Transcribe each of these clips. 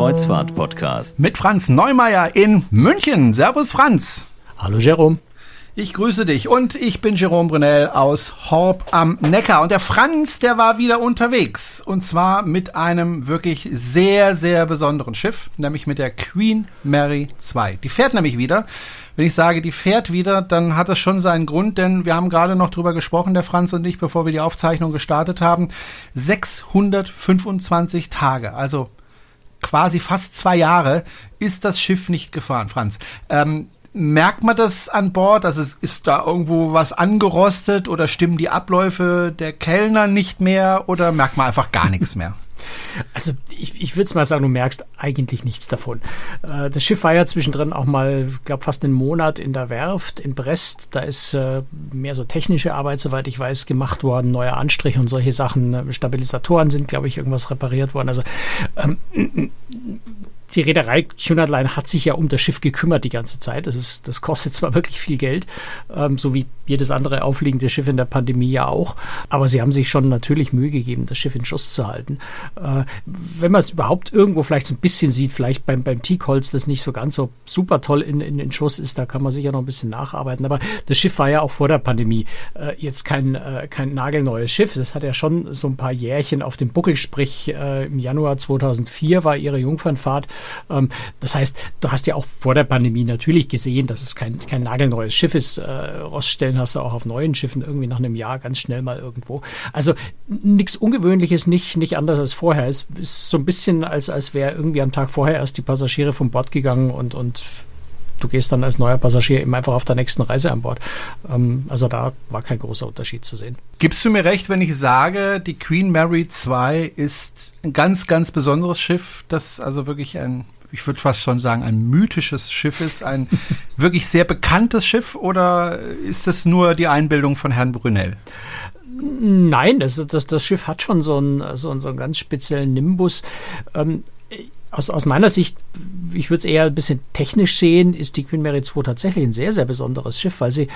Kreuzfahrt-Podcast. Mit Franz Neumeier in München. Servus, Franz. Hallo, Jerome. Ich grüße dich und ich bin Jerome Brunel aus Horb am Neckar. Und der Franz, der war wieder unterwegs. Und zwar mit einem wirklich sehr, sehr besonderen Schiff, nämlich mit der Queen Mary 2. Die fährt nämlich wieder. Wenn ich sage, die fährt wieder, dann hat das schon seinen Grund, denn wir haben gerade noch drüber gesprochen, der Franz und ich, bevor wir die Aufzeichnung gestartet haben. 625 Tage, also quasi fast zwei Jahre, ist das Schiff nicht gefahren, Franz. Ähm, Merkt man das an Bord? Also ist da irgendwo was angerostet oder stimmen die Abläufe der Kellner nicht mehr oder merkt man einfach gar nichts mehr? Also ich, ich würde es mal sagen, du merkst eigentlich nichts davon. Äh, das Schiff war ja zwischendrin auch mal, ich glaube, fast einen Monat in der Werft in Brest. Da ist äh, mehr so technische Arbeit, soweit ich weiß, gemacht worden, neuer Anstrich und solche Sachen. Stabilisatoren sind, glaube ich, irgendwas repariert worden. Also ähm, die Reederei Cunard Line hat sich ja um das Schiff gekümmert die ganze Zeit. Das, ist, das kostet zwar wirklich viel Geld, ähm, so wie jedes andere aufliegende Schiff in der Pandemie ja auch, aber sie haben sich schon natürlich Mühe gegeben, das Schiff in Schuss zu halten. Äh, wenn man es überhaupt irgendwo vielleicht so ein bisschen sieht, vielleicht beim, beim Teakholz, das nicht so ganz so super toll in, in, in Schuss ist, da kann man sicher noch ein bisschen nacharbeiten. Aber das Schiff war ja auch vor der Pandemie äh, jetzt kein, äh, kein nagelneues Schiff. Das hat ja schon so ein paar Jährchen auf dem Buckel, sprich äh, im Januar 2004 war ihre Jungfernfahrt das heißt, du hast ja auch vor der Pandemie natürlich gesehen, dass es kein, kein nagelneues Schiff ist. Äh, Roststellen hast du auch auf neuen Schiffen irgendwie nach einem Jahr ganz schnell mal irgendwo. Also nichts Ungewöhnliches, nicht, nicht anders als vorher. Es ist so ein bisschen, als, als wäre irgendwie am Tag vorher erst die Passagiere vom Bord gegangen und, und du gehst dann als neuer Passagier eben einfach auf der nächsten Reise an Bord. Ähm, also da war kein großer Unterschied zu sehen. Gibst du mir recht, wenn ich sage, die Queen Mary 2 ist ein ganz, ganz besonderes Schiff, das also wirklich ein ich würde fast schon sagen, ein mythisches Schiff ist, ein wirklich sehr bekanntes Schiff oder ist es nur die Einbildung von Herrn Brunel? Nein, das, das, das Schiff hat schon so einen, so einen, so einen ganz speziellen Nimbus. Ähm, aus, aus meiner Sicht, ich würde es eher ein bisschen technisch sehen, ist die Queen Mary 2 tatsächlich ein sehr, sehr besonderes Schiff, weil sie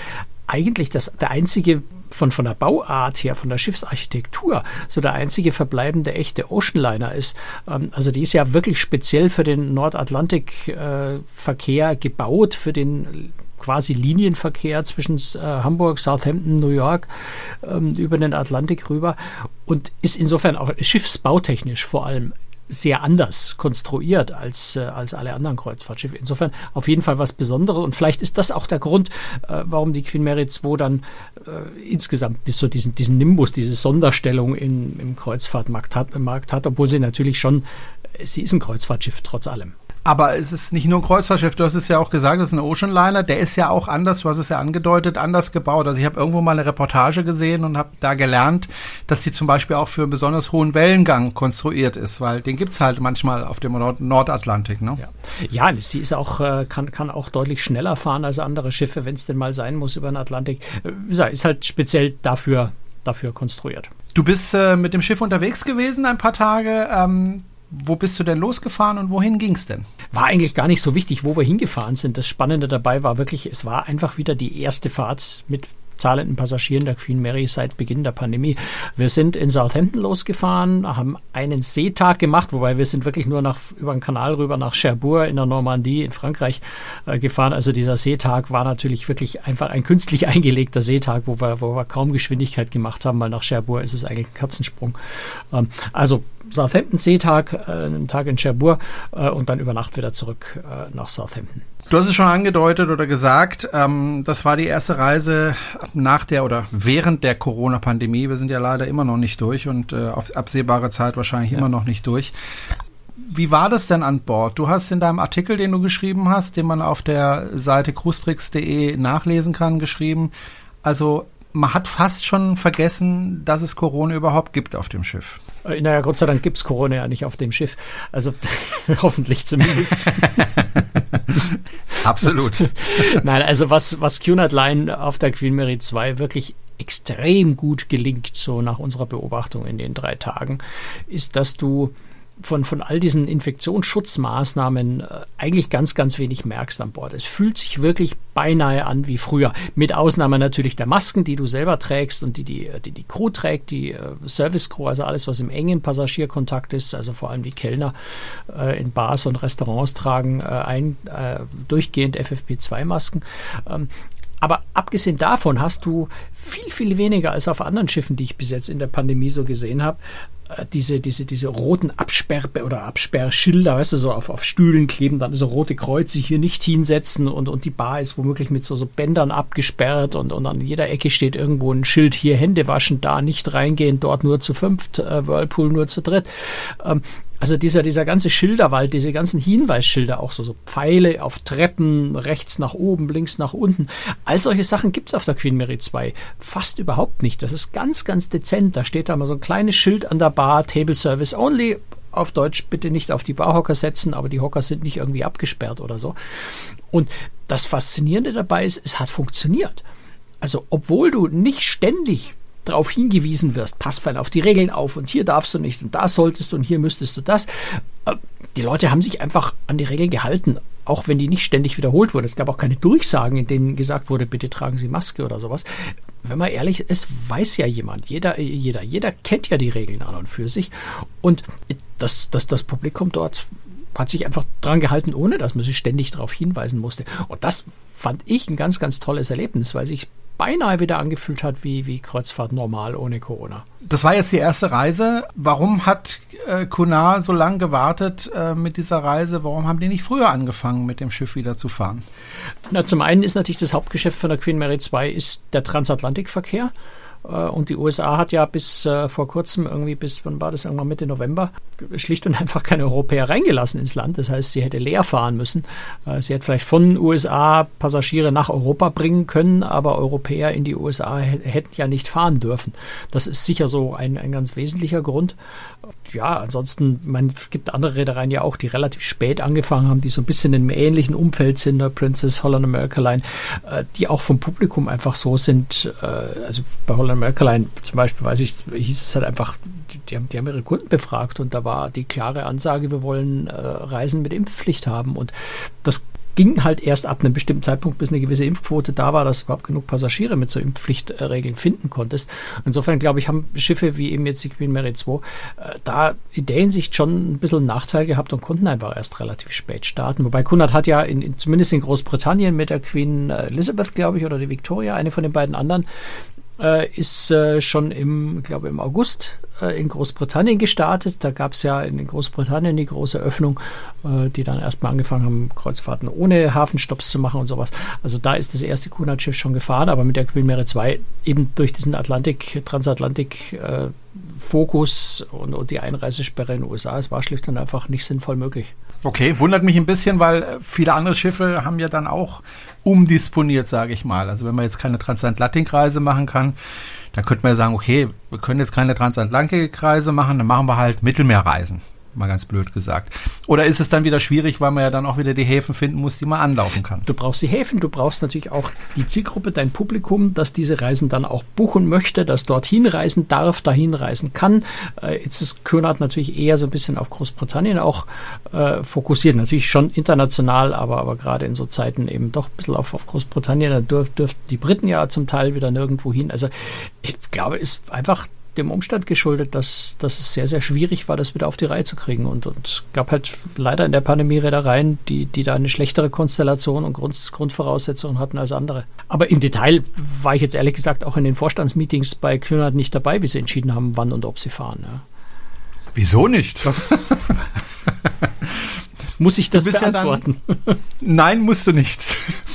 eigentlich das, der einzige von, von der Bauart her, von der Schiffsarchitektur, so der einzige verbleibende echte Oceanliner ist. Ähm, also die ist ja wirklich speziell für den Nordatlantikverkehr äh, gebaut, für den quasi Linienverkehr zwischen äh, Hamburg, Southampton, New York ähm, über den Atlantik rüber und ist insofern auch schiffsbautechnisch vor allem sehr anders konstruiert als, äh, als alle anderen Kreuzfahrtschiffe. Insofern auf jeden Fall was Besonderes und vielleicht ist das auch der Grund, äh, warum die Queen Mary 2 dann äh, insgesamt so diesen, diesen Nimbus, diese Sonderstellung in, im Kreuzfahrtmarkt hat, Markt hat, obwohl sie natürlich schon, sie ist ein Kreuzfahrtschiff trotz allem. Aber es ist nicht nur ein Kreuzfahrtschiff, du hast es ja auch gesagt, es ist ein Oceanliner, der ist ja auch anders, du hast es ja angedeutet, anders gebaut. Also ich habe irgendwo mal eine Reportage gesehen und habe da gelernt, dass sie zum Beispiel auch für einen besonders hohen Wellengang konstruiert ist, weil den gibt's halt manchmal auf dem Nord Nordatlantik. Ne? Ja. ja, sie ist auch, äh, kann, kann auch deutlich schneller fahren als andere Schiffe, wenn es denn mal sein muss über den Atlantik. Ist halt speziell dafür, dafür konstruiert. Du bist äh, mit dem Schiff unterwegs gewesen ein paar Tage. Ähm, wo bist du denn losgefahren und wohin ging es denn? War eigentlich gar nicht so wichtig, wo wir hingefahren sind. Das Spannende dabei war wirklich, es war einfach wieder die erste Fahrt mit zahlenden Passagieren der Queen Mary seit Beginn der Pandemie. Wir sind in Southampton losgefahren, haben einen Seetag gemacht, wobei wir sind wirklich nur nach, über den Kanal rüber nach Cherbourg in der Normandie in Frankreich äh, gefahren. Also dieser Seetag war natürlich wirklich einfach ein künstlich eingelegter Seetag, wo wir, wo wir kaum Geschwindigkeit gemacht haben, weil nach Cherbourg ist es eigentlich ein Katzensprung. Ähm, also Southampton Seetag, äh, einen Tag in Cherbourg äh, und dann über Nacht wieder zurück äh, nach Southampton. Du hast es schon angedeutet oder gesagt, ähm, das war die erste Reise nach der oder während der Corona-Pandemie. Wir sind ja leider immer noch nicht durch und äh, auf absehbare Zeit wahrscheinlich ja. immer noch nicht durch. Wie war das denn an Bord? Du hast in deinem Artikel, den du geschrieben hast, den man auf der Seite cruestricks.de nachlesen kann, geschrieben, also man hat fast schon vergessen, dass es Corona überhaupt gibt auf dem Schiff. Äh, naja, Gott sei Dank gibt es Corona ja nicht auf dem Schiff. Also hoffentlich zumindest. Absolut. Nein, also was, was Cunard Line auf der Queen Mary 2 wirklich extrem gut gelingt, so nach unserer Beobachtung in den drei Tagen, ist, dass du von, von all diesen Infektionsschutzmaßnahmen äh, eigentlich ganz, ganz wenig merkst an Bord. Es fühlt sich wirklich beinahe an wie früher. Mit Ausnahme natürlich der Masken, die du selber trägst und die die, die, die Crew trägt, die äh, Service Crew, also alles, was im engen Passagierkontakt ist, also vor allem die Kellner äh, in Bars und Restaurants tragen äh, ein, äh, durchgehend FFP2-Masken. Ähm, aber abgesehen davon hast du viel, viel weniger als auf anderen Schiffen, die ich bis jetzt in der Pandemie so gesehen habe, äh, diese, diese, diese roten Absperr- oder Absperrschilder, weißt du, so auf, auf Stühlen kleben, dann so rote Kreuze hier nicht hinsetzen und, und die Bar ist womöglich mit so, so Bändern abgesperrt und, und an jeder Ecke steht irgendwo ein Schild, hier Hände waschen, da nicht reingehen, dort nur zu fünft, äh, Whirlpool nur zu dritt. Ähm, also dieser, dieser ganze Schilderwald, diese ganzen Hinweisschilder, auch so, so Pfeile auf Treppen, rechts nach oben, links nach unten, all solche Sachen gibt es auf der Queen Mary 2 fast überhaupt nicht. Das ist ganz, ganz dezent. Da steht da mal so ein kleines Schild an der Bar, Table Service Only. Auf Deutsch bitte nicht auf die Barhocker setzen, aber die Hocker sind nicht irgendwie abgesperrt oder so. Und das Faszinierende dabei ist, es hat funktioniert. Also, obwohl du nicht ständig darauf hingewiesen wirst, pass fein auf die Regeln auf und hier darfst du nicht und da solltest du und hier müsstest du das. Äh, die Leute haben sich einfach an die Regeln gehalten, auch wenn die nicht ständig wiederholt wurden. Es gab auch keine Durchsagen, in denen gesagt wurde, bitte tragen Sie Maske oder sowas. Wenn man ehrlich ist, weiß ja jemand, jeder, jeder, jeder kennt ja die Regeln an und für sich. Und das, das, das Publikum dort hat sich einfach dran gehalten, ohne dass man sich ständig darauf hinweisen musste. Und das fand ich ein ganz, ganz tolles Erlebnis, weil sich beinahe wieder angefühlt hat wie, wie Kreuzfahrt normal ohne Corona. Das war jetzt die erste Reise. Warum hat äh, Kunar so lange gewartet äh, mit dieser Reise? Warum haben die nicht früher angefangen, mit dem Schiff wieder zu fahren? Na, zum einen ist natürlich das Hauptgeschäft von der Queen Mary 2 ist der Transatlantikverkehr. Äh, und die USA hat ja bis äh, vor kurzem irgendwie bis, wann war das, irgendwann Mitte November, schlicht und einfach keine Europäer reingelassen ins Land. Das heißt, sie hätte leer fahren müssen. Äh, sie hätte vielleicht von USA Passagiere nach Europa bringen können, aber Europäer in die USA hätten ja nicht fahren dürfen. Das ist sicher so ein, ein ganz wesentlicher Grund. Ja, ansonsten, man gibt andere Reedereien ja auch, die relativ spät angefangen haben, die so ein bisschen in einem ähnlichen Umfeld sind, der Princess Holland America Line, die auch vom Publikum einfach so sind. Also bei Holland America Line zum Beispiel, weiß ich, hieß es halt einfach, die haben, die haben ihre Kunden befragt und da war die klare Ansage, wir wollen äh, Reisen mit Impfpflicht haben. Und das ging halt erst ab einem bestimmten Zeitpunkt, bis eine gewisse Impfquote da war, dass du überhaupt genug Passagiere mit so Impfpflichtregeln finden konntest. Insofern glaube ich, haben Schiffe wie eben jetzt die Queen Mary 2 äh, da in der Hinsicht schon ein bisschen einen Nachteil gehabt und konnten einfach erst relativ spät starten. Wobei Kunert hat ja in, in, zumindest in Großbritannien mit der Queen Elizabeth, glaube ich, oder die Victoria, eine von den beiden anderen, äh, ist äh, schon im, glaube im August äh, in Großbritannien gestartet. Da gab es ja in Großbritannien die große Öffnung, äh, die dann erstmal angefangen haben, Kreuzfahrten ohne Hafenstopps zu machen und sowas. Also da ist das erste Kunert-Schiff schon gefahren, aber mit der Queen Mary 2 eben durch diesen Atlantik, Transatlantik äh, Fokus und, und die Einreisesperre in den USA, es war schlicht und einfach nicht sinnvoll möglich. Okay, wundert mich ein bisschen, weil viele andere Schiffe haben ja dann auch umdisponiert, sage ich mal. Also wenn man jetzt keine Transatlantikreise machen kann, dann könnte man ja sagen, okay, wir können jetzt keine Transatlantikreise machen, dann machen wir halt Mittelmeerreisen mal ganz blöd gesagt. Oder ist es dann wieder schwierig, weil man ja dann auch wieder die Häfen finden muss, die man anlaufen kann? Du brauchst die Häfen, du brauchst natürlich auch die Zielgruppe, dein Publikum, das diese Reisen dann auch buchen möchte, das dorthin reisen darf, dahin reisen kann. Äh, jetzt ist Könert natürlich eher so ein bisschen auf Großbritannien auch äh, fokussiert. Natürlich schon international, aber, aber gerade in so Zeiten eben doch ein bisschen auf, auf Großbritannien. Da dürf, dürften die Briten ja zum Teil wieder nirgendwo hin. Also ich glaube, es ist einfach dem Umstand geschuldet, dass, dass es sehr, sehr schwierig war, das wieder auf die Reihe zu kriegen. Und es gab halt leider in der Pandemie Reedereien, die, die da eine schlechtere Konstellation und Grund, Grundvoraussetzungen hatten als andere. Aber im Detail war ich jetzt ehrlich gesagt auch in den Vorstandsmeetings bei Kühnert nicht dabei, wie sie entschieden haben, wann und ob sie fahren. Ja. Wieso nicht? Muss ich das beantworten? Ja dann, nein, musst du nicht.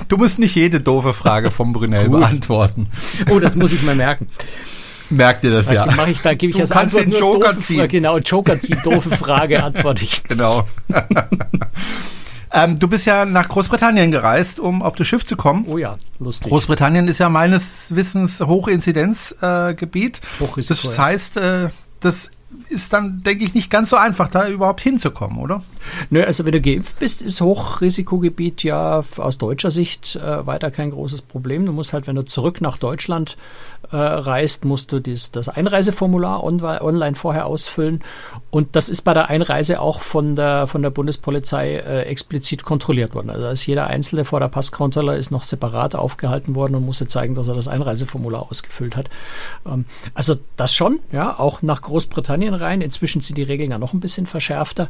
Du musst nicht jede doofe Frage vom Brunel beantworten. Oh, das muss ich mal merken. Merkt ihr das da ja? Mache ich, da gebe ich du als kannst Antwort den Joker ziehen. Frage, genau, Joker ziehen, doofe Frage, antworte ich. Genau. ähm, du bist ja nach Großbritannien gereist, um auf das Schiff zu kommen. Oh ja, lustig. Großbritannien ist ja meines Wissens Hochinzidenzgebiet. Äh, Hochrisiko, das heißt, äh, das ist dann, denke ich, nicht ganz so einfach, da überhaupt hinzukommen, oder? Nö, also wenn du geimpft bist, ist Hochrisikogebiet ja aus deutscher Sicht äh, weiter kein großes Problem. Du musst halt, wenn du zurück nach Deutschland äh, reist, musst du dies, das Einreiseformular on, online vorher ausfüllen. Und das ist bei der Einreise auch von der, von der Bundespolizei äh, explizit kontrolliert worden. Also ist jeder Einzelne vor der Passkontrolle ist noch separat aufgehalten worden und musste zeigen, dass er das Einreiseformular ausgefüllt hat. Ähm, also das schon, ja, auch nach Großbritannien rein. Inzwischen sind die Regeln ja noch ein bisschen verschärfter.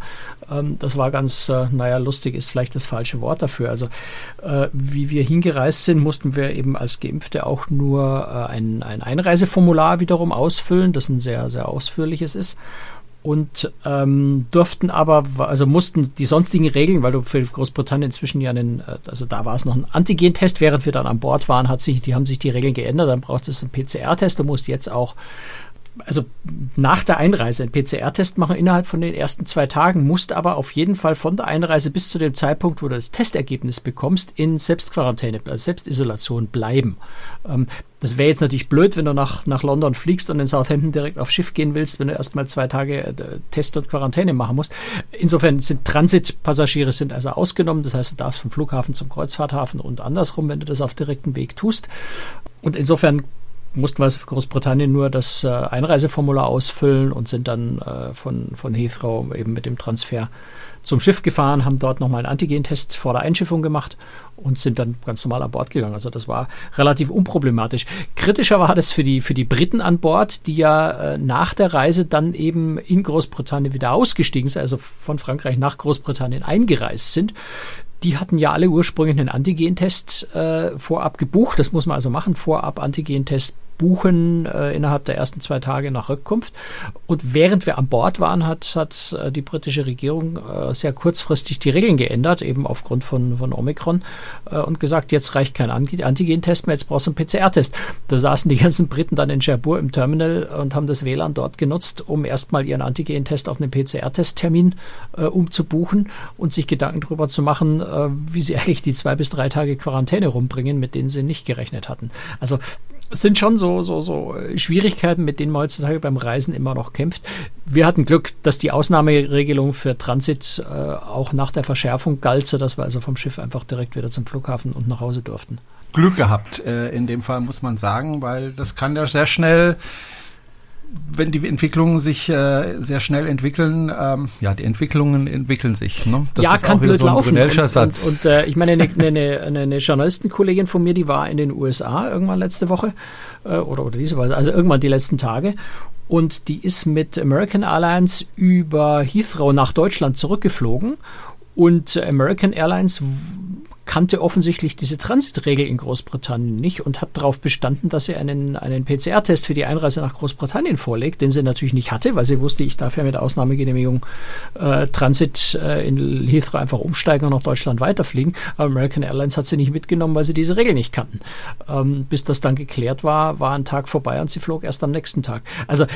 Ähm, das war ganz, äh, naja, lustig ist vielleicht das falsche Wort dafür. Also äh, wie wir hingereist sind, mussten wir eben als Geimpfte auch nur äh, ein, ein Einreiseformular wiederum ausfüllen, das ein sehr, sehr ausführliches ist. Und ähm, durften aber, also mussten die sonstigen Regeln, weil du für Großbritannien inzwischen ja einen, äh, also da war es noch ein Antigentest, während wir dann an Bord waren, hat sich, die haben sich die Regeln geändert, dann braucht es einen PCR-Test, du musst jetzt auch also nach der Einreise einen PCR-Test machen innerhalb von den ersten zwei Tagen, musst aber auf jeden Fall von der Einreise bis zu dem Zeitpunkt, wo du das Testergebnis bekommst, in Selbstquarantäne, also Selbstisolation bleiben. Ähm, das wäre jetzt natürlich blöd, wenn du nach, nach London fliegst und in Southampton direkt aufs Schiff gehen willst, wenn du erstmal zwei Tage äh, Test und Quarantäne machen musst. Insofern sind Transitpassagiere sind also ausgenommen. Das heißt, du darfst vom Flughafen zum Kreuzfahrthafen und andersrum, wenn du das auf direktem Weg tust. Und insofern mussten wir für Großbritannien nur das äh, Einreiseformular ausfüllen und sind dann äh, von, von Heathrow eben mit dem Transfer zum Schiff gefahren, haben dort nochmal einen Antigentest vor der Einschiffung gemacht und sind dann ganz normal an Bord gegangen. Also das war relativ unproblematisch. Kritischer war das für die, für die Briten an Bord, die ja äh, nach der Reise dann eben in Großbritannien wieder ausgestiegen sind, also von Frankreich nach Großbritannien eingereist sind die hatten ja alle ursprünglich einen Antigentest äh, vorab gebucht. Das muss man also machen, vorab Antigentest buchen äh, innerhalb der ersten zwei Tage nach Rückkunft. Und während wir an Bord waren, hat, hat äh, die britische Regierung äh, sehr kurzfristig die Regeln geändert, eben aufgrund von, von Omikron, äh, und gesagt, jetzt reicht kein Antigen-Test mehr, jetzt brauchst du einen PCR-Test. Da saßen die ganzen Briten dann in Cherbourg im Terminal und haben das WLAN dort genutzt, um erstmal ihren Antigen-Test auf einen PCR-Testtermin äh, umzubuchen und sich Gedanken darüber zu machen, äh, wie sie eigentlich die zwei bis drei Tage Quarantäne rumbringen, mit denen sie nicht gerechnet hatten. Also sind schon so, so, so Schwierigkeiten, mit denen man heutzutage beim Reisen immer noch kämpft. Wir hatten Glück, dass die Ausnahmeregelung für Transit äh, auch nach der Verschärfung galt, sodass wir also vom Schiff einfach direkt wieder zum Flughafen und nach Hause durften. Glück gehabt, äh, in dem Fall muss man sagen, weil das kann ja sehr schnell wenn die Entwicklungen sich äh, sehr schnell entwickeln, ähm, ja, die Entwicklungen entwickeln sich. Ne? Das ja, kann blöd so laufen. Und, und, und äh, ich meine, eine, eine, eine, eine Journalistenkollegin von mir, die war in den USA irgendwann letzte Woche äh, oder, oder diese Woche, also irgendwann die letzten Tage. Und die ist mit American Airlines über Heathrow nach Deutschland zurückgeflogen. Und American Airlines kannte offensichtlich diese Transitregel in Großbritannien nicht und hat darauf bestanden, dass sie einen, einen PCR-Test für die Einreise nach Großbritannien vorlegt, den sie natürlich nicht hatte, weil sie wusste, ich darf ja mit Ausnahmegenehmigung äh, Transit äh, in Heathrow einfach umsteigen und nach Deutschland weiterfliegen. Aber American Airlines hat sie nicht mitgenommen, weil sie diese Regel nicht kannten. Ähm, bis das dann geklärt war, war ein Tag vorbei und sie flog erst am nächsten Tag. Also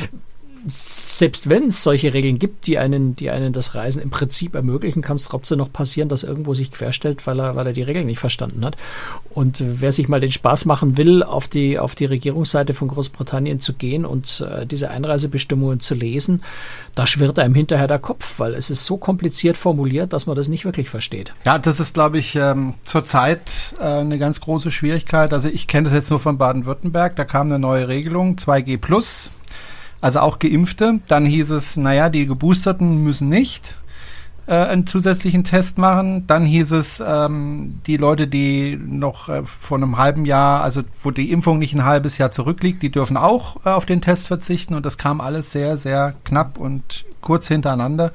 selbst wenn es solche Regeln gibt, die einen, die einen das Reisen im Prinzip ermöglichen, kann es trotzdem noch passieren, dass irgendwo sich querstellt, weil er, weil er die Regeln nicht verstanden hat. Und wer sich mal den Spaß machen will, auf die, auf die Regierungsseite von Großbritannien zu gehen und äh, diese Einreisebestimmungen zu lesen, da schwirrt einem hinterher der Kopf, weil es ist so kompliziert formuliert, dass man das nicht wirklich versteht. Ja, das ist, glaube ich, ähm, zurzeit äh, eine ganz große Schwierigkeit. Also ich kenne das jetzt nur von Baden-Württemberg, da kam eine neue Regelung, 2G Plus also auch Geimpfte. Dann hieß es, naja, die Geboosterten müssen nicht äh, einen zusätzlichen Test machen. Dann hieß es, ähm, die Leute, die noch äh, vor einem halben Jahr, also wo die Impfung nicht ein halbes Jahr zurückliegt, die dürfen auch äh, auf den Test verzichten. Und das kam alles sehr, sehr knapp und kurz hintereinander.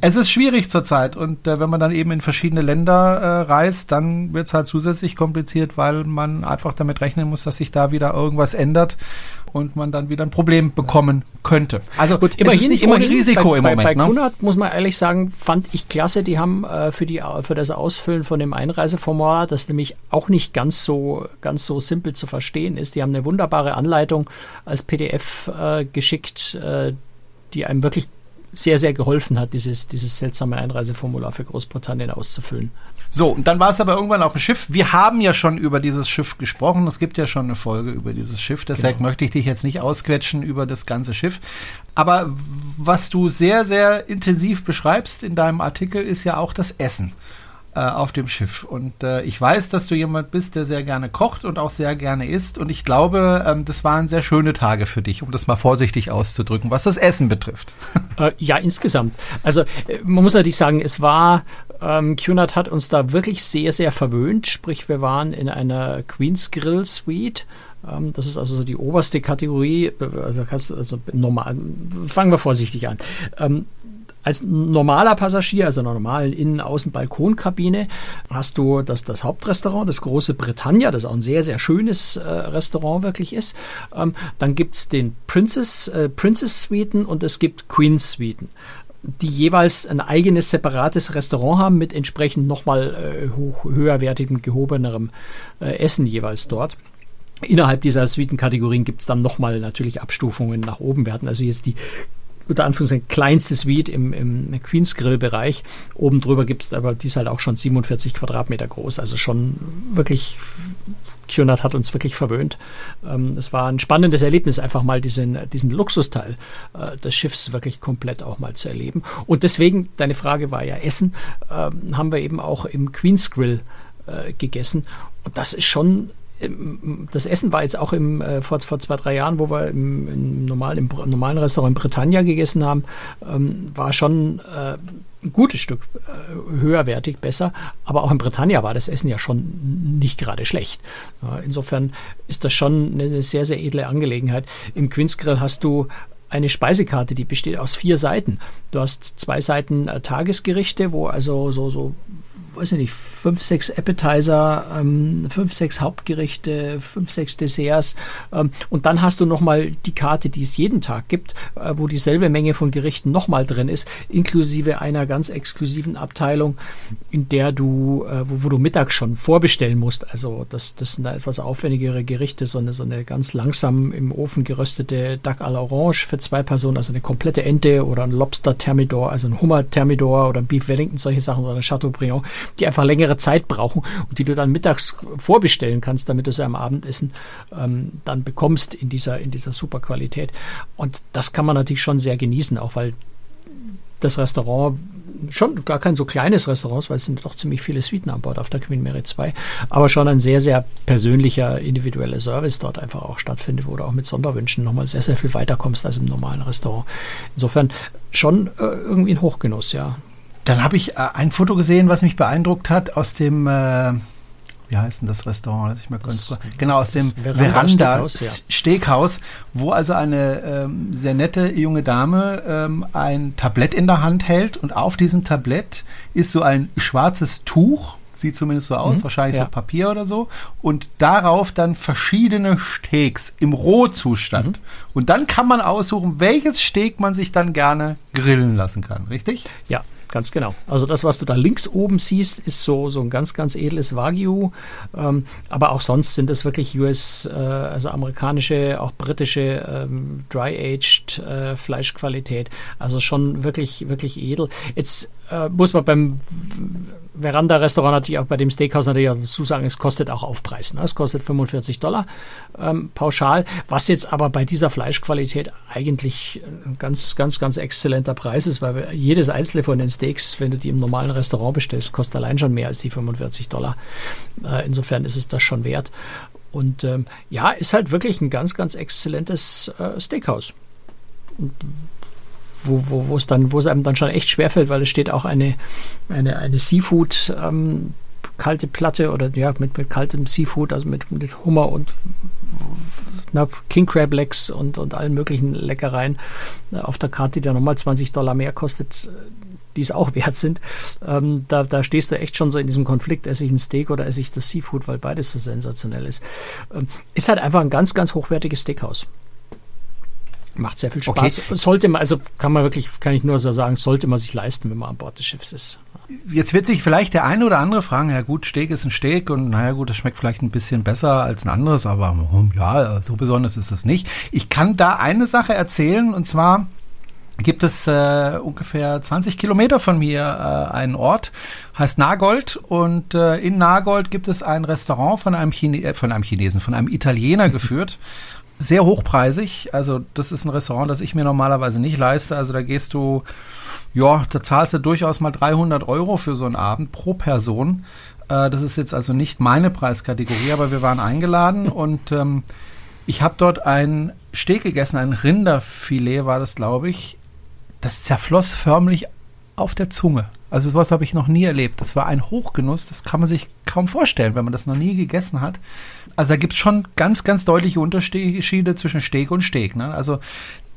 Es ist schwierig zurzeit und äh, wenn man dann eben in verschiedene Länder äh, reist, dann wird es halt zusätzlich kompliziert, weil man einfach damit rechnen muss, dass sich da wieder irgendwas ändert und man dann wieder ein Problem bekommen könnte. Also gut, immerhin, nicht immerhin Risiko bei, im Moment. Bei, bei ne? Kunert muss man ehrlich sagen, fand ich klasse. Die haben äh, für die für das Ausfüllen von dem Einreiseformular, das nämlich auch nicht ganz so ganz so simpel zu verstehen ist. Die haben eine wunderbare Anleitung als PDF äh, geschickt, äh, die einem wirklich sehr, sehr geholfen hat, dieses, dieses seltsame Einreiseformular für Großbritannien auszufüllen. So, und dann war es aber irgendwann auf dem Schiff. Wir haben ja schon über dieses Schiff gesprochen. Es gibt ja schon eine Folge über dieses Schiff. Deshalb genau. möchte ich dich jetzt nicht ausquetschen über das ganze Schiff. Aber was du sehr, sehr intensiv beschreibst in deinem Artikel, ist ja auch das Essen auf dem Schiff. Und äh, ich weiß, dass du jemand bist, der sehr gerne kocht und auch sehr gerne isst. Und ich glaube, ähm, das waren sehr schöne Tage für dich, um das mal vorsichtig auszudrücken, was das Essen betrifft. Äh, ja, insgesamt. Also äh, man muss natürlich sagen, es war, ähm, QNAT hat uns da wirklich sehr, sehr verwöhnt. Sprich, wir waren in einer Queen's Grill Suite ähm, das ist also so die oberste Kategorie. Also, also normal. Fangen wir vorsichtig an. Ähm, als normaler Passagier, also einer normalen Innen-Außen-Balkonkabine, hast du das, das Hauptrestaurant, das große Britannia, das auch ein sehr, sehr schönes äh, Restaurant wirklich ist. Ähm, dann gibt's den Princess, äh, Princess Suiten und es gibt Queen's Suiten die jeweils ein eigenes separates Restaurant haben mit entsprechend nochmal äh, hoch, höherwertigem, gehobenerem äh, Essen jeweils dort. Innerhalb dieser Suitenkategorien gibt es dann nochmal natürlich Abstufungen nach oben. Wir hatten also jetzt die unter Anführungszeichen kleinste Suite im, im Queens Grill Bereich. Oben drüber gibt es aber, die ist halt auch schon 47 Quadratmeter groß, also schon wirklich, QNAT hat uns wirklich verwöhnt. Ähm, es war ein spannendes Erlebnis, einfach mal diesen, diesen Luxusteil äh, des Schiffs wirklich komplett auch mal zu erleben. Und deswegen, deine Frage war ja Essen, äh, haben wir eben auch im Queens Grill äh, gegessen. Und das ist schon das Essen war jetzt auch im, äh, vor, vor zwei, drei Jahren, wo wir im, im, normalen, im normalen Restaurant in Britannia gegessen haben, ähm, war schon äh, ein gutes Stück äh, höherwertig, besser. Aber auch in Britannia war das Essen ja schon nicht gerade schlecht. Äh, insofern ist das schon eine sehr, sehr edle Angelegenheit. Im Queen's Grill hast du eine Speisekarte, die besteht aus vier Seiten. Du hast zwei Seiten äh, Tagesgerichte, wo also so, so weiß ich nicht, fünf, sechs Appetizer, ähm, fünf, sechs Hauptgerichte, fünf, sechs Desserts. Ähm, und dann hast du nochmal die Karte, die es jeden Tag gibt, äh, wo dieselbe Menge von Gerichten nochmal drin ist, inklusive einer ganz exklusiven Abteilung, in der du, äh, wo, wo, du mittags schon vorbestellen musst. Also das, das sind da etwas aufwendigere Gerichte, so eine, so eine ganz langsam im Ofen geröstete Duck à l'Orange für zwei Personen, also eine komplette Ente oder ein Lobster Thermidor, also ein Hummer Thermidor oder ein Beef Wellington, solche Sachen oder ein Chateaubriand die einfach längere Zeit brauchen und die du dann mittags vorbestellen kannst, damit du sie am Abendessen ähm, dann bekommst in dieser, in dieser super Qualität. Und das kann man natürlich schon sehr genießen, auch weil das Restaurant schon gar kein so kleines Restaurant, weil es sind doch ziemlich viele Suiten an Bord auf der Queen Mary 2, aber schon ein sehr, sehr persönlicher, individueller Service dort einfach auch stattfindet, wo du auch mit Sonderwünschen nochmal sehr, sehr viel weiterkommst als im normalen Restaurant. Insofern schon äh, irgendwie ein Hochgenuss, ja. Dann habe ich äh, ein Foto gesehen, was mich beeindruckt hat aus dem, äh, wie heißt denn das Restaurant? Ich mal das, genau, aus dem Veranda, Steakhouse, ja. wo also eine ähm, sehr nette junge Dame ähm, ein Tablett in der Hand hält und auf diesem Tablett ist so ein schwarzes Tuch, sieht zumindest so aus, mhm, wahrscheinlich ja. so Papier oder so, und darauf dann verschiedene Steaks im Rohzustand. Mhm. Und dann kann man aussuchen, welches Steak man sich dann gerne grillen lassen kann, richtig? Ja, Ganz genau. Also das, was du da links oben siehst, ist so, so ein ganz, ganz edles Wagyu. Ähm, aber auch sonst sind es wirklich US, äh, also amerikanische, auch britische ähm, Dry-Aged äh, Fleischqualität. Also schon wirklich, wirklich edel. Jetzt äh, muss man beim Veranda-Restaurant natürlich auch bei dem Steakhouse natürlich auch dazu sagen, es kostet auch Aufpreis. Ne? Es kostet 45 Dollar ähm, pauschal, was jetzt aber bei dieser Fleischqualität eigentlich ein ganz, ganz, ganz exzellenter Preis ist, weil jedes einzelne von den Steaks, wenn du die im normalen Restaurant bestellst, kostet allein schon mehr als die 45 Dollar. Äh, insofern ist es das schon wert. Und ähm, ja, ist halt wirklich ein ganz, ganz exzellentes äh, Steakhouse. Und wo, wo, wo es dann, wo es einem dann schon echt schwerfällt, weil es steht auch eine, eine, eine Seafood ähm, kalte Platte oder ja, mit, mit kaltem Seafood, also mit, mit Hummer und na, King Crab Legs und, und allen möglichen Leckereien äh, auf der Karte, die ja nochmal 20 Dollar mehr kostet, die es auch wert sind. Ähm, da, da stehst du echt schon so in diesem Konflikt, esse ich ein Steak oder esse ich das Seafood, weil beides so sensationell ist. Ähm, ist halt einfach ein ganz, ganz hochwertiges Steakhouse. Macht sehr viel Spaß. Okay. Sollte man, also kann man wirklich, kann ich nur so sagen, sollte man sich leisten, wenn man an Bord des Schiffs ist. Jetzt wird sich vielleicht der eine oder andere fragen, ja gut, Steak ist ein Steak und naja gut, das schmeckt vielleicht ein bisschen besser als ein anderes, aber hm, ja, so besonders ist es nicht. Ich kann da eine Sache erzählen und zwar gibt es äh, ungefähr 20 Kilometer von mir äh, einen Ort, heißt Nagold und äh, in Nagold gibt es ein Restaurant von einem, Chine äh, von einem Chinesen, von einem Italiener geführt. Sehr hochpreisig, also das ist ein Restaurant, das ich mir normalerweise nicht leiste. Also da gehst du, ja, da zahlst du durchaus mal 300 Euro für so einen Abend pro Person. Äh, das ist jetzt also nicht meine Preiskategorie, aber wir waren eingeladen und ähm, ich habe dort ein Steak gegessen, ein Rinderfilet war das, glaube ich, das zerfloss förmlich auf der Zunge. Also sowas habe ich noch nie erlebt. Das war ein Hochgenuss, das kann man sich kaum vorstellen, wenn man das noch nie gegessen hat. Also da gibt es schon ganz, ganz deutliche Unterschiede zwischen Steak und Steak. Ne? Also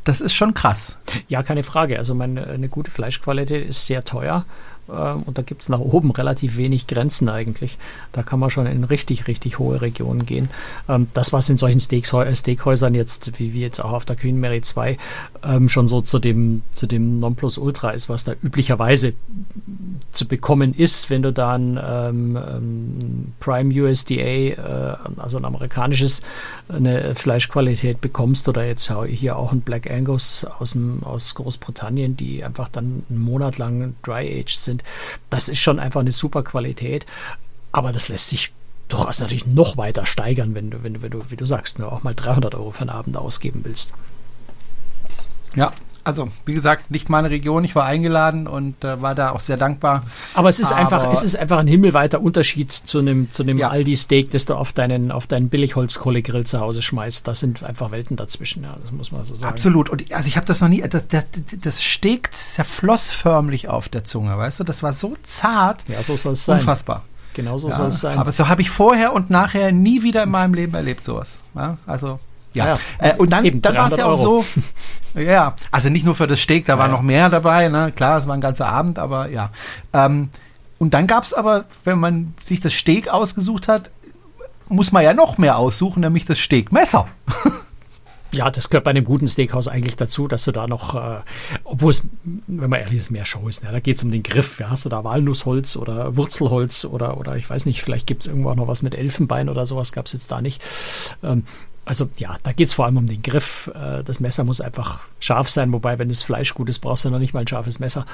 das ist schon krass. Ja, keine Frage. Also meine, eine gute Fleischqualität ist sehr teuer. Ähm, und da gibt es nach oben relativ wenig Grenzen eigentlich. Da kann man schon in richtig, richtig hohe Regionen gehen. Ähm, das, was in solchen Steakhäusern jetzt, wie wir jetzt auch auf der Queen Mary 2, ähm, schon so zu dem, zu dem Nonplusultra ist, was da üblicherweise zu bekommen ist, wenn du dann ähm, Prime USDA, äh, also ein amerikanisches, eine Fleischqualität bekommst oder jetzt hier auch ein Black Angus aus, dem, aus Großbritannien, die einfach dann einen Monat lang dry-aged sind sind. Das ist schon einfach eine super Qualität. Aber das lässt sich durchaus natürlich noch weiter steigern, wenn du, wenn wenn du wie du sagst, nur auch mal 300 Euro für einen Abend ausgeben willst. Ja, also wie gesagt, nicht meine Region. Ich war eingeladen und äh, war da auch sehr dankbar. Aber es ist Aber einfach, es ist einfach ein himmelweiter Unterschied zu einem zu einem ja. Aldi Steak, das du auf deinen auf deinen Billigholzkohlegrill zu Hause schmeißt. Das sind einfach Welten dazwischen. Ja, das muss man so sagen. Absolut. Und also ich habe das noch nie. Das, das, das Steak zerfloss förmlich auf der Zunge. Weißt du, das war so zart. Ja, so soll es sein. Unfassbar. Genauso ja, soll es sein. Aber so habe ich vorher und nachher nie wieder in meinem Leben erlebt sowas. Ja, also ja. ja. Äh, und dann, dann war es ja auch Euro. so. Ja, also nicht nur für das Steak, da ja, war noch mehr dabei. Ne? Klar, es war ein ganzer Abend, aber ja. Ähm, und dann gab es aber, wenn man sich das Steak ausgesucht hat, muss man ja noch mehr aussuchen, nämlich das Steakmesser. Ja, das gehört bei einem guten Steakhouse eigentlich dazu, dass du da noch, äh, obwohl es, wenn man ehrlich ist, mehr Show ist. Ne? Da geht es um den Griff. Ja? Hast du da Walnussholz oder Wurzelholz oder, oder ich weiß nicht, vielleicht gibt es irgendwo auch noch was mit Elfenbein oder sowas, gab es jetzt da nicht. Ähm, also ja, da geht es vor allem um den Griff. Äh, das Messer muss einfach scharf sein, wobei, wenn das Fleisch gut ist, brauchst du noch nicht mal ein scharfes Messer.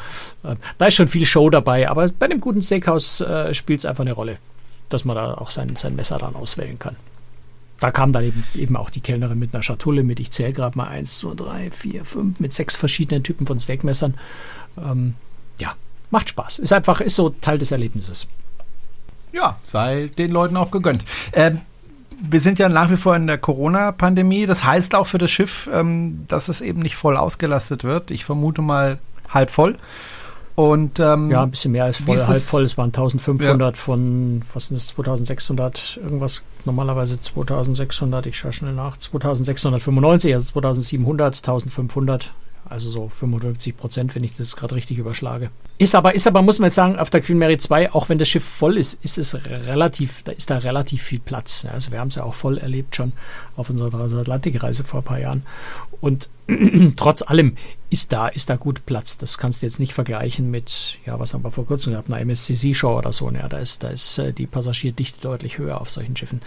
Äh, da ist schon viel Show dabei, aber bei einem guten Steakhouse äh, spielt es einfach eine Rolle, dass man da auch sein, sein Messer dann auswählen kann. Da kam dann eben, eben auch die Kellnerin mit einer Schatulle mit, ich zähle gerade mal eins, zwei, drei, vier, fünf, mit sechs verschiedenen Typen von Steakmessern. Ähm, ja, macht Spaß. Ist einfach, ist so Teil des Erlebnisses. Ja, sei den Leuten auch gegönnt. Ähm, wir sind ja nach wie vor in der Corona-Pandemie. Das heißt auch für das Schiff, ähm, dass es eben nicht voll ausgelastet wird. Ich vermute mal halb voll. Und, ähm, ja, ein bisschen mehr als voll, halb voll. Es waren 1500 ja. von, was sind das, 2600, irgendwas, normalerweise 2600, ich schaue schnell nach, 2695, also 2700, 1500, also so 55 Prozent, wenn ich das gerade richtig überschlage. Ist aber, ist aber, muss man jetzt sagen, auf der Queen Mary 2, auch wenn das Schiff voll ist, ist es relativ, da ist da relativ viel Platz. Also wir haben es ja auch voll erlebt schon auf unserer Transatlantikreise vor ein paar Jahren. Und trotz allem ist da, ist da gut Platz. Das kannst du jetzt nicht vergleichen mit, ja, was haben wir vor kurzem gehabt, einer MSCC-Show oder so. Ja, da ist, da ist äh, die Passagierdichte deutlich höher auf solchen Schiffen.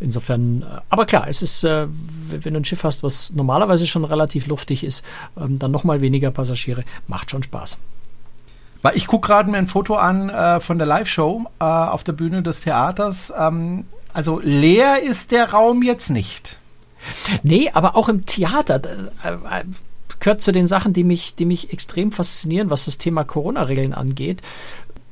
Insofern, äh, aber klar, es ist, äh, wenn du ein Schiff hast, was normalerweise schon relativ luftig ist, ähm, dann nochmal weniger Passagiere, macht schon Spaß. Weil ich gucke gerade mir ein Foto an äh, von der Live-Show äh, auf der Bühne des Theaters. Ähm, also leer ist der Raum jetzt nicht. Nee, aber auch im Theater äh, äh, gehört zu den Sachen, die mich, die mich extrem faszinieren, was das Thema Corona-Regeln angeht.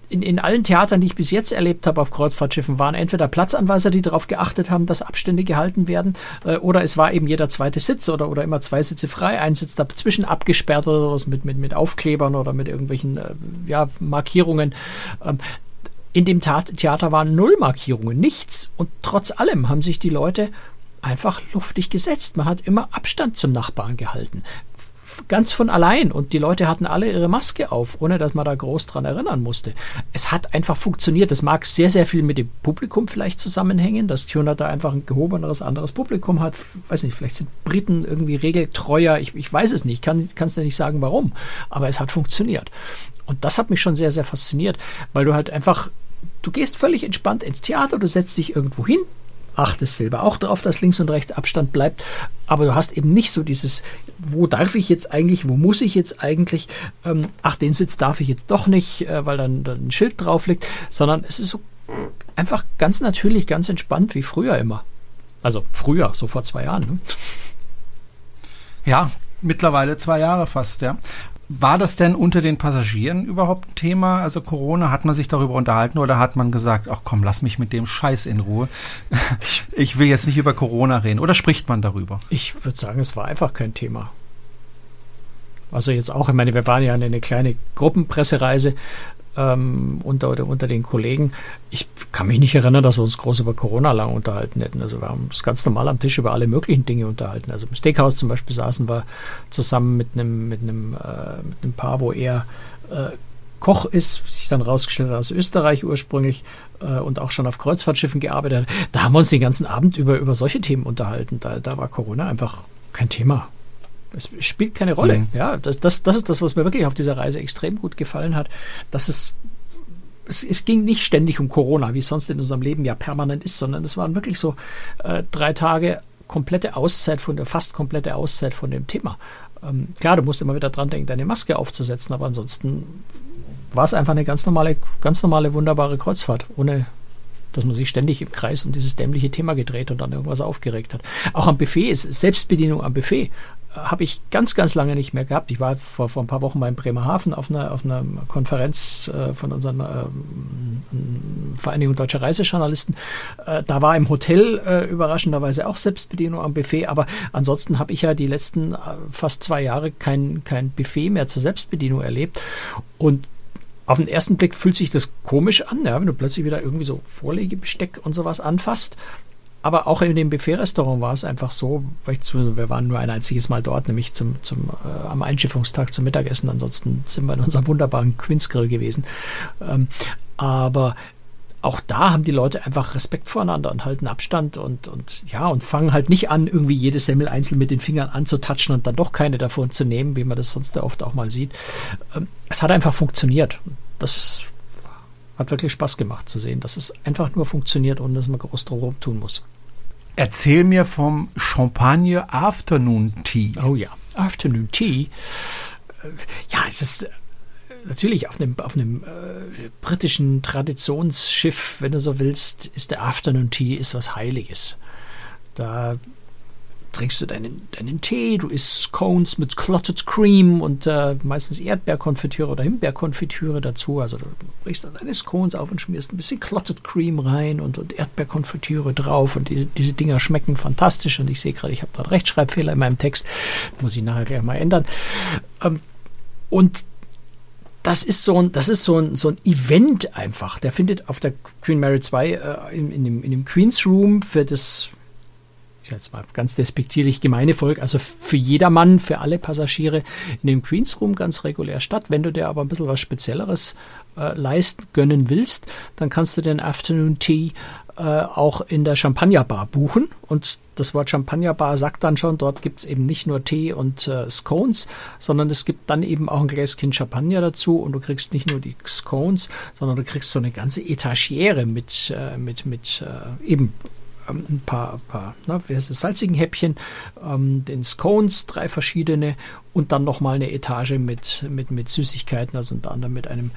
In, in allen Theatern, die ich bis jetzt erlebt habe auf Kreuzfahrtschiffen, waren entweder Platzanweiser, die darauf geachtet haben, dass Abstände gehalten werden, äh, oder es war eben jeder zweite Sitz oder, oder immer zwei Sitze frei, ein Sitz dazwischen abgesperrt oder sowas mit, mit, mit Aufklebern oder mit irgendwelchen äh, ja, Markierungen. Ähm, in dem Theater waren null Markierungen, nichts. Und trotz allem haben sich die Leute einfach luftig gesetzt. Man hat immer Abstand zum Nachbarn gehalten. Ganz von allein. Und die Leute hatten alle ihre Maske auf, ohne dass man da groß dran erinnern musste. Es hat einfach funktioniert. Das mag sehr, sehr viel mit dem Publikum vielleicht zusammenhängen, dass Tuna da einfach ein gehobeneres, anderes Publikum hat. Ich weiß nicht, vielleicht sind Briten irgendwie regeltreuer. Ich, ich weiß es nicht. Kann es nicht sagen, warum. Aber es hat funktioniert. Und das hat mich schon sehr, sehr fasziniert, weil du halt einfach, du gehst völlig entspannt ins Theater, du setzt dich irgendwo hin, achtest selber auch darauf, dass links und rechts Abstand bleibt, aber du hast eben nicht so dieses, wo darf ich jetzt eigentlich, wo muss ich jetzt eigentlich, ähm, ach, den Sitz darf ich jetzt doch nicht, äh, weil dann, dann ein Schild drauf liegt, sondern es ist so einfach ganz natürlich, ganz entspannt wie früher immer. Also früher, so vor zwei Jahren. Ne? Ja, mittlerweile zwei Jahre fast, ja. War das denn unter den Passagieren überhaupt ein Thema? Also Corona, hat man sich darüber unterhalten oder hat man gesagt, ach komm, lass mich mit dem Scheiß in Ruhe. Ich will jetzt nicht über Corona reden. Oder spricht man darüber? Ich würde sagen, es war einfach kein Thema. Also jetzt auch, ich meine, wir waren ja eine kleine Gruppenpressereise ähm, unter, unter den Kollegen. Ich kann mich nicht erinnern, dass wir uns groß über Corona lang unterhalten hätten. Also wir haben uns ganz normal am Tisch über alle möglichen Dinge unterhalten. Also im Steakhouse zum Beispiel saßen wir zusammen mit einem, mit einem, äh, mit einem Paar, wo er äh, Koch ist, sich dann rausgestellt hat aus Österreich ursprünglich äh, und auch schon auf Kreuzfahrtschiffen gearbeitet hat. Da haben wir uns den ganzen Abend über, über solche Themen unterhalten. Da, da war Corona einfach kein Thema. Es spielt keine Rolle. Mhm. Ja, das, das, das ist das, was mir wirklich auf dieser Reise extrem gut gefallen hat, dass es es, es, ging nicht ständig um Corona, wie es sonst in unserem Leben ja permanent ist, sondern es waren wirklich so äh, drei Tage komplette Auszeit von der, fast komplette Auszeit von dem Thema. Ähm, klar, du musst immer wieder dran denken, deine Maske aufzusetzen, aber ansonsten war es einfach eine ganz normale, ganz normale, wunderbare Kreuzfahrt, ohne dass man sich ständig im Kreis um dieses dämliche Thema gedreht und dann irgendwas aufgeregt hat. Auch am Buffet ist Selbstbedienung am Buffet habe ich ganz, ganz lange nicht mehr gehabt. Ich war vor, vor ein paar Wochen beim Bremerhaven auf einer, auf einer Konferenz äh, von unseren äh, Vereinigung Deutscher Reisejournalisten. Äh, da war im Hotel äh, überraschenderweise auch Selbstbedienung am Buffet, aber ansonsten habe ich ja die letzten äh, fast zwei Jahre kein, kein Buffet mehr zur Selbstbedienung erlebt. Und auf den ersten Blick fühlt sich das komisch an, ja, wenn du plötzlich wieder irgendwie so Vorlegebesteck und sowas anfasst aber auch in dem Buffet-Restaurant war es einfach so, weil wir waren nur ein einziges Mal dort, nämlich zum, zum, äh, am Einschiffungstag zum Mittagessen. Ansonsten sind wir in unserem wunderbaren Queen's Grill gewesen. Ähm, aber auch da haben die Leute einfach Respekt voreinander und halten Abstand und, und ja, und fangen halt nicht an, irgendwie jede Semmel einzeln mit den Fingern anzutatschen und dann doch keine davon zu nehmen, wie man das sonst oft auch mal sieht. Ähm, es hat einfach funktioniert. Das hat wirklich Spaß gemacht zu sehen, dass es einfach nur funktioniert, ohne dass man groß drum tun muss. Erzähl mir vom Champagne Afternoon Tea. Oh ja, Afternoon Tea. Äh, ja, es ist äh, natürlich auf einem, auf einem äh, britischen Traditionsschiff, wenn du so willst, ist der Afternoon Tea ist was Heiliges. Da trinkst du deinen, deinen Tee, du isst Scones mit Clotted Cream und äh, meistens Erdbeerkonfitüre oder Himbeerkonfitüre dazu. Also du brichst dann deine Scones auf und schmierst ein bisschen Clotted Cream rein und, und Erdbeerkonfitüre drauf und diese, diese Dinger schmecken fantastisch und ich sehe gerade, ich habe da einen Rechtschreibfehler in meinem Text, muss ich nachher gleich mal ändern. Ähm, und das ist so ein, das ist so ein, so ein Event einfach. Der findet auf der Queen Mary 2 äh, in, in, dem, in dem Queen's Room für das jetzt mal ganz despektierlich gemeine Volk, also für jedermann, für alle Passagiere in dem Queens Room ganz regulär statt. Wenn du dir aber ein bisschen was Spezielleres äh, leisten, gönnen willst, dann kannst du den Afternoon Tea äh, auch in der Champagnerbar buchen. Und das Wort Champagnerbar sagt dann schon, dort gibt es eben nicht nur Tee und äh, Scones, sondern es gibt dann eben auch ein Gläschen Champagner dazu und du kriegst nicht nur die Scones, sondern du kriegst so eine ganze Etagere mit, äh, mit, mit äh, eben ähm, ein paar, paar na, wie heißt das, salzigen Häppchen, ähm, den Scones, drei verschiedene und dann nochmal eine Etage mit, mit, mit Süßigkeiten, also unter anderem mit einem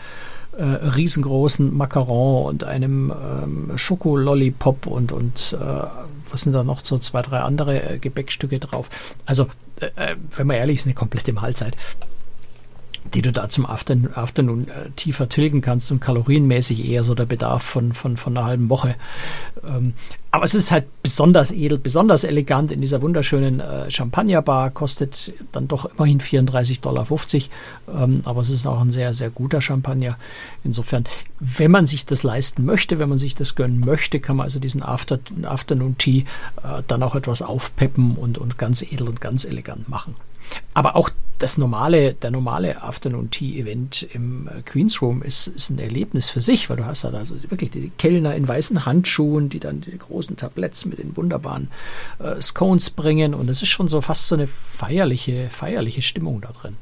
äh, riesengroßen Macaron und einem ähm, Schokolollipop und, und äh, was sind da noch so zwei, drei andere äh, Gebäckstücke drauf. Also, äh, äh wenn man ehrlich ist, eine komplette Mahlzeit die du da zum Afternoon, Afternoon äh, tiefer tilgen kannst und kalorienmäßig eher so der Bedarf von, von, von einer halben Woche. Ähm, aber es ist halt besonders edel, besonders elegant in dieser wunderschönen äh, Champagnerbar, kostet dann doch immerhin 34,50 Dollar. Ähm, aber es ist auch ein sehr, sehr guter Champagner. Insofern, wenn man sich das leisten möchte, wenn man sich das gönnen möchte, kann man also diesen After, Afternoon Tea äh, dann auch etwas aufpeppen und, und ganz edel und ganz elegant machen. Aber auch das normale, der normale Afternoon Tea Event im äh, Queen's Room ist, ist ein Erlebnis für sich, weil du hast da also wirklich die Kellner in weißen Handschuhen, die dann die großen Tabletts mit den wunderbaren äh, Scones bringen und es ist schon so fast so eine feierliche, feierliche Stimmung da drin.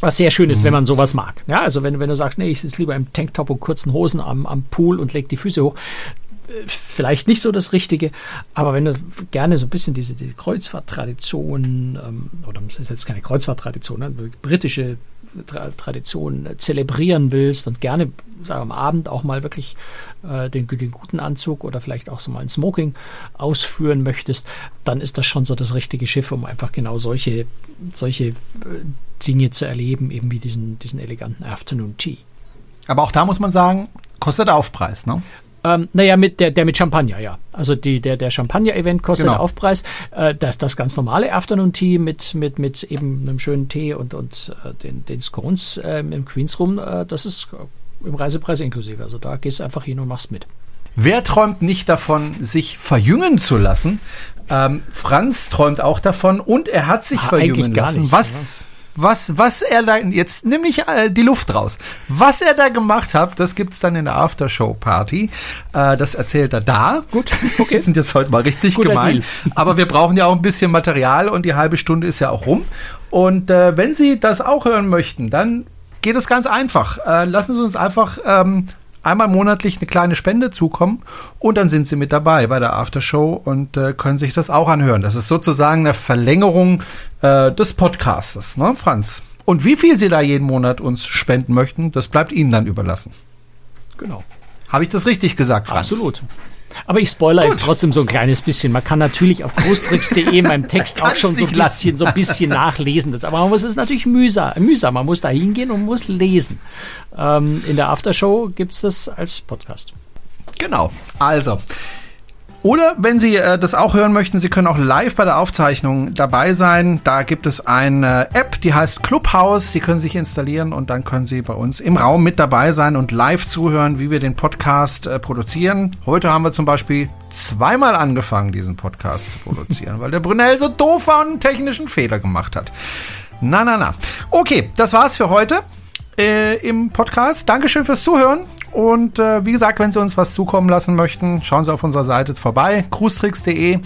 Was sehr schön ist, mhm. wenn man sowas mag. Ja, also wenn, wenn du sagst, nee, ich sitze lieber im Tanktop und kurzen Hosen am, am Pool und leg die Füße hoch, vielleicht nicht so das Richtige, aber wenn du gerne so ein bisschen diese die Kreuzfahrttradition, ähm, oder das ist jetzt keine Kreuzfahrttradition, ne, britische Tra Tradition zelebrieren willst und gerne sagen, am Abend auch mal wirklich äh, den, den, guten Anzug oder vielleicht auch so mal ein Smoking ausführen möchtest, dann ist das schon so das richtige Schiff, um einfach genau solche, solche äh, Dinge zu erleben, eben wie diesen, diesen eleganten Afternoon Tea. Aber auch da muss man sagen, kostet Aufpreis, ne? Ähm, naja, mit der, der mit Champagner, ja. Also die, der, der Champagner-Event kostet genau. Aufpreis. Äh, das, das ganz normale Afternoon Tea mit, mit, mit eben einem schönen Tee und, und äh, den, den Scones äh, im Queens Room, äh, das ist im Reisepreis inklusive. Also da gehst du einfach hin und machst mit. Wer träumt nicht davon, sich verjüngen zu lassen? Ähm, Franz träumt auch davon und er hat sich ah, verjüngen lassen. Nicht, was? Ja was, was er da, jetzt nimm ich äh, die Luft raus. Was er da gemacht hat, das gibt's dann in der Aftershow-Party. Äh, das erzählt er da. Gut, okay. Wir sind jetzt heute mal richtig Guter gemein. Deal. Aber wir brauchen ja auch ein bisschen Material und die halbe Stunde ist ja auch rum. Und äh, wenn Sie das auch hören möchten, dann geht es ganz einfach. Äh, lassen Sie uns einfach ähm, einmal monatlich eine kleine Spende zukommen und dann sind sie mit dabei bei der Aftershow und äh, können sich das auch anhören. Das ist sozusagen eine Verlängerung äh, des Podcastes, ne, Franz? Und wie viel sie da jeden Monat uns spenden möchten, das bleibt ihnen dann überlassen. Genau. Habe ich das richtig gesagt, Franz? Absolut. Aber ich spoiler jetzt trotzdem so ein kleines bisschen. Man kann natürlich auf großtricks.de meinem Text auch schon so ein bisschen, so ein bisschen nachlesen. Das, aber man muss es natürlich mühsam, mühsam. Man muss da hingehen und muss lesen. Ähm, in der Aftershow gibt es das als Podcast. Genau. Also, oder wenn Sie äh, das auch hören möchten, Sie können auch live bei der Aufzeichnung dabei sein. Da gibt es eine App, die heißt Clubhouse. Die können sich installieren und dann können Sie bei uns im Raum mit dabei sein und live zuhören, wie wir den Podcast äh, produzieren. Heute haben wir zum Beispiel zweimal angefangen, diesen Podcast zu produzieren, weil der Brunel so doof war und einen technischen Fehler gemacht hat. Na, na, na. Okay, das war's für heute äh, im Podcast. Dankeschön fürs Zuhören. Und äh, wie gesagt, wenn Sie uns was zukommen lassen möchten, schauen Sie auf unserer Seite vorbei, cruestricks.de.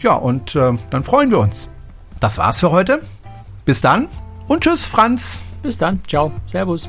Ja, und äh, dann freuen wir uns. Das war's für heute. Bis dann und tschüss, Franz. Bis dann. Ciao. Servus.